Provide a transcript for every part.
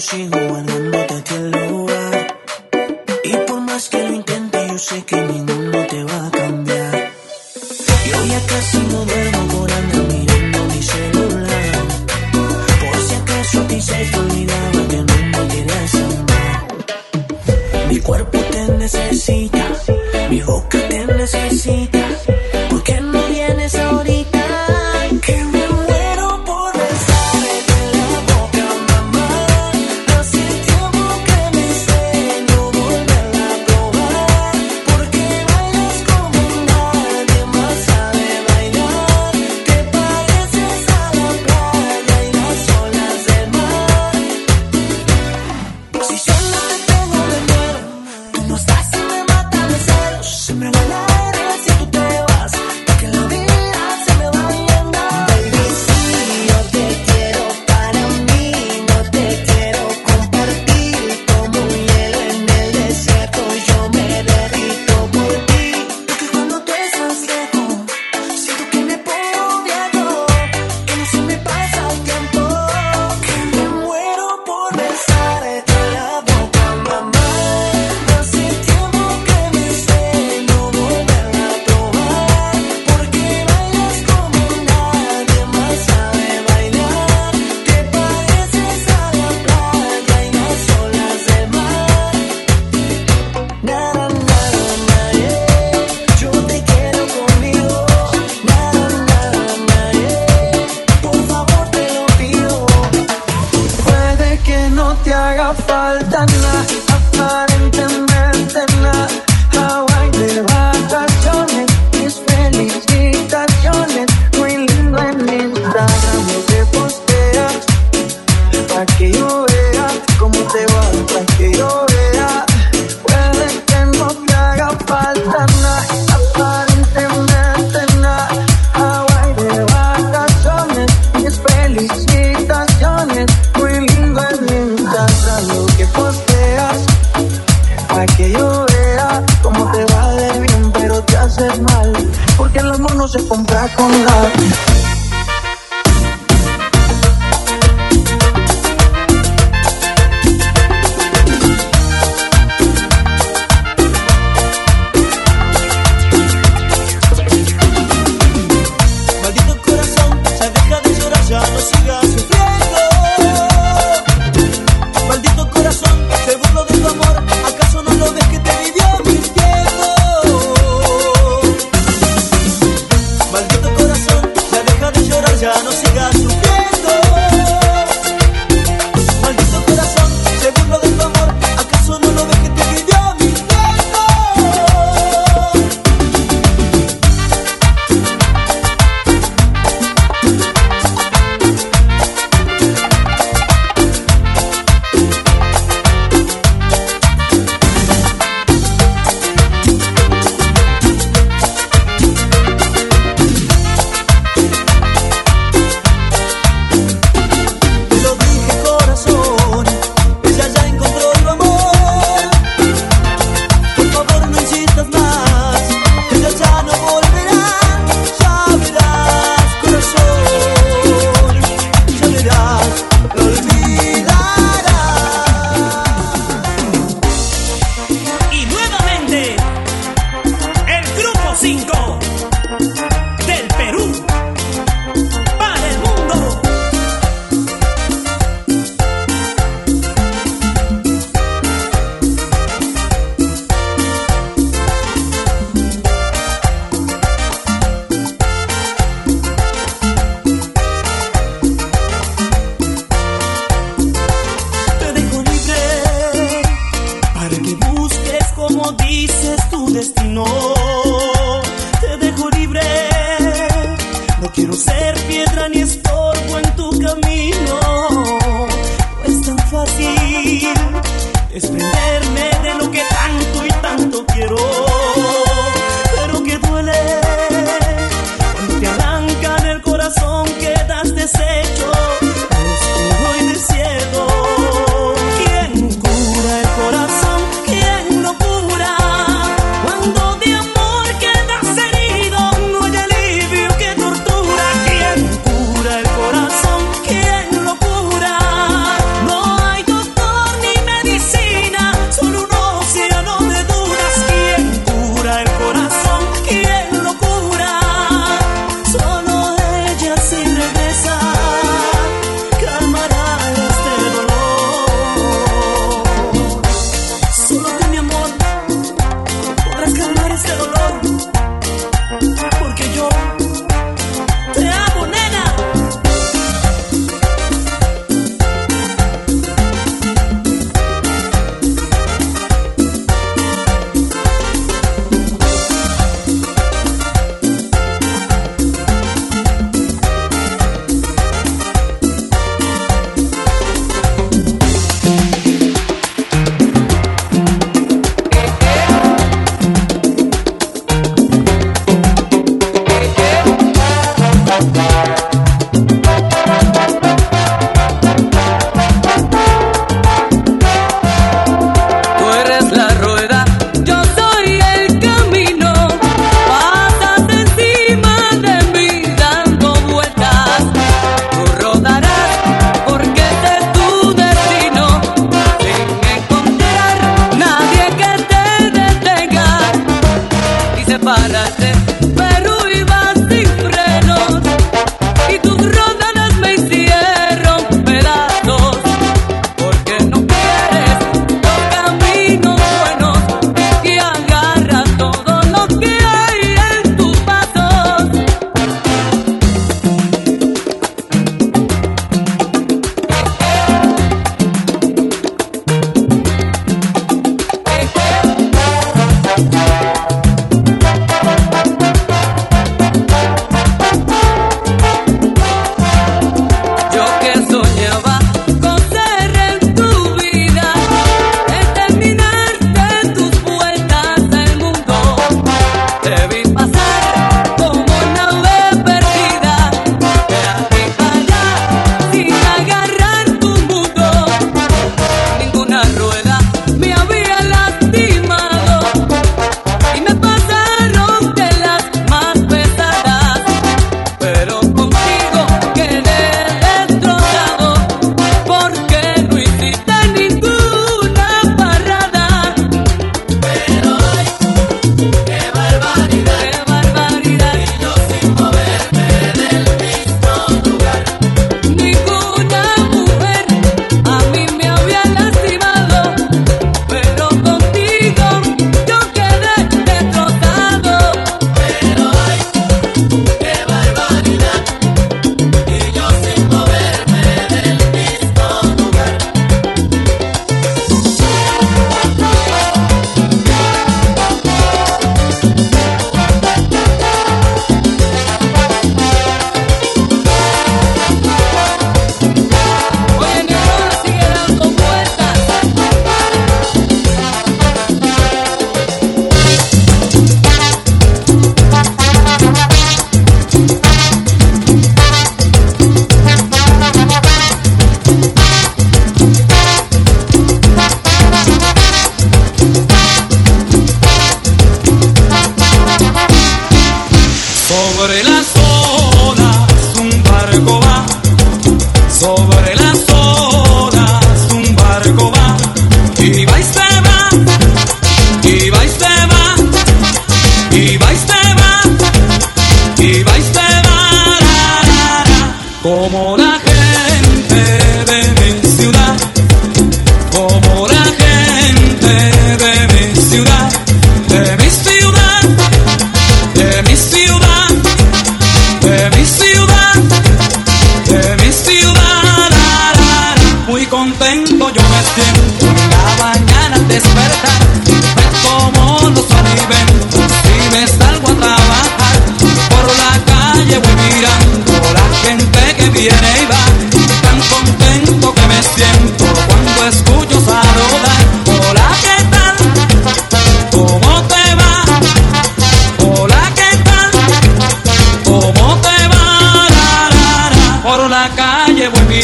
心温。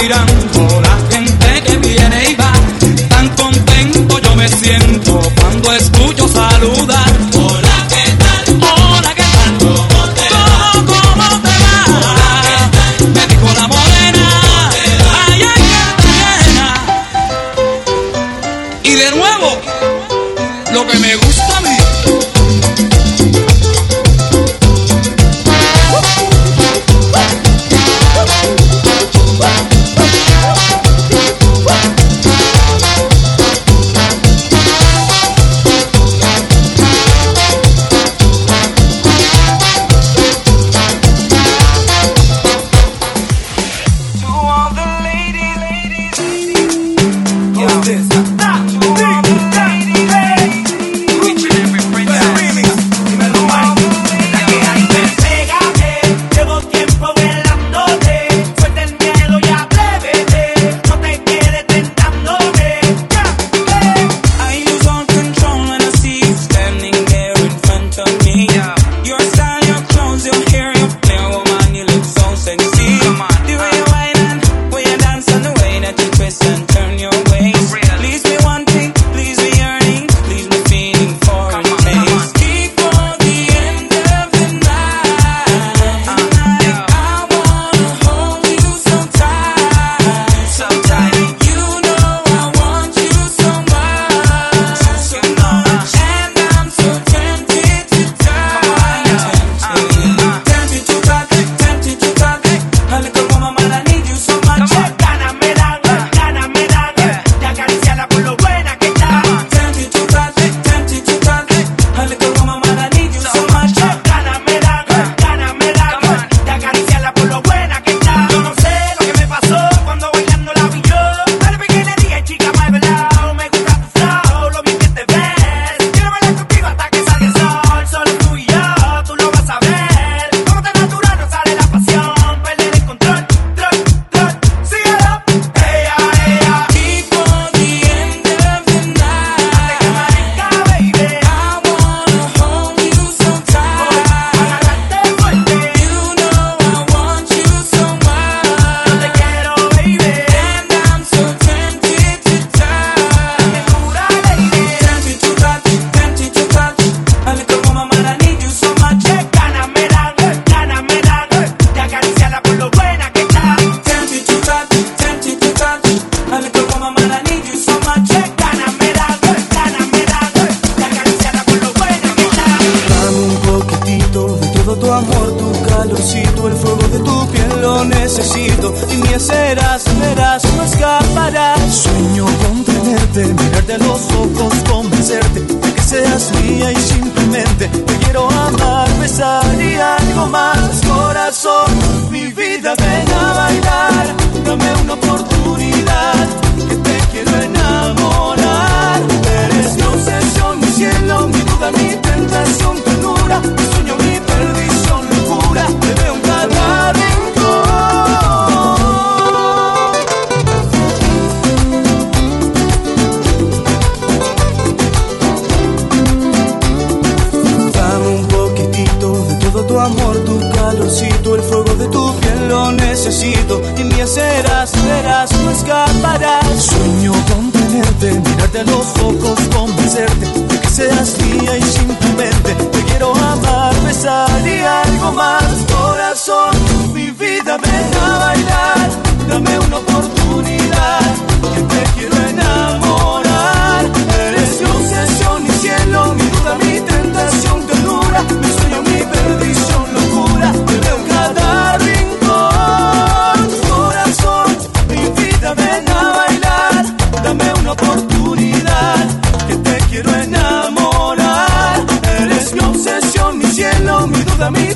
dirán vida, ven a bailar, dame una oportunidad. pocos convencerte de que seas mía y simplemente te quiero amar, besar y algo más, corazón, mi vida, ven. ayúdame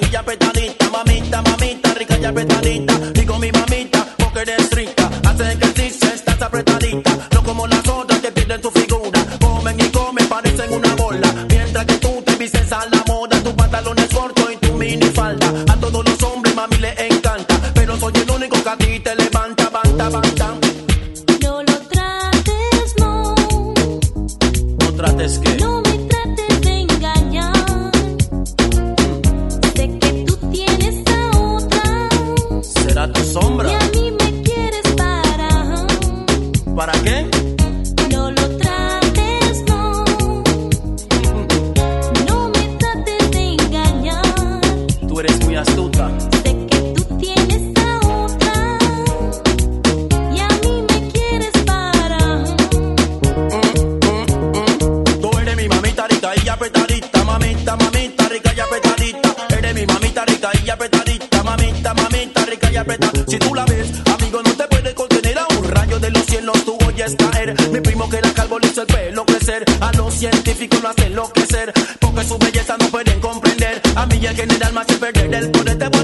panilla apretada eres muy astuta. Sé que tú tienes a otra y a mí me quieres para. Tú eres mi mamita rica y apretadita, mamita, mamita rica y apretadita. Eres mi mamita rica y apretadita, mamita, mamita rica y apretadita. Si tú la ves, amigo, no te puedes contener a un rayo de los cielos, tú oyes caer. Mi primo que la calvo le hizo el pelo crecer, a los científicos no hacen lo que más hace perder el poder, te voy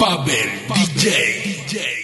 Pavel DJ.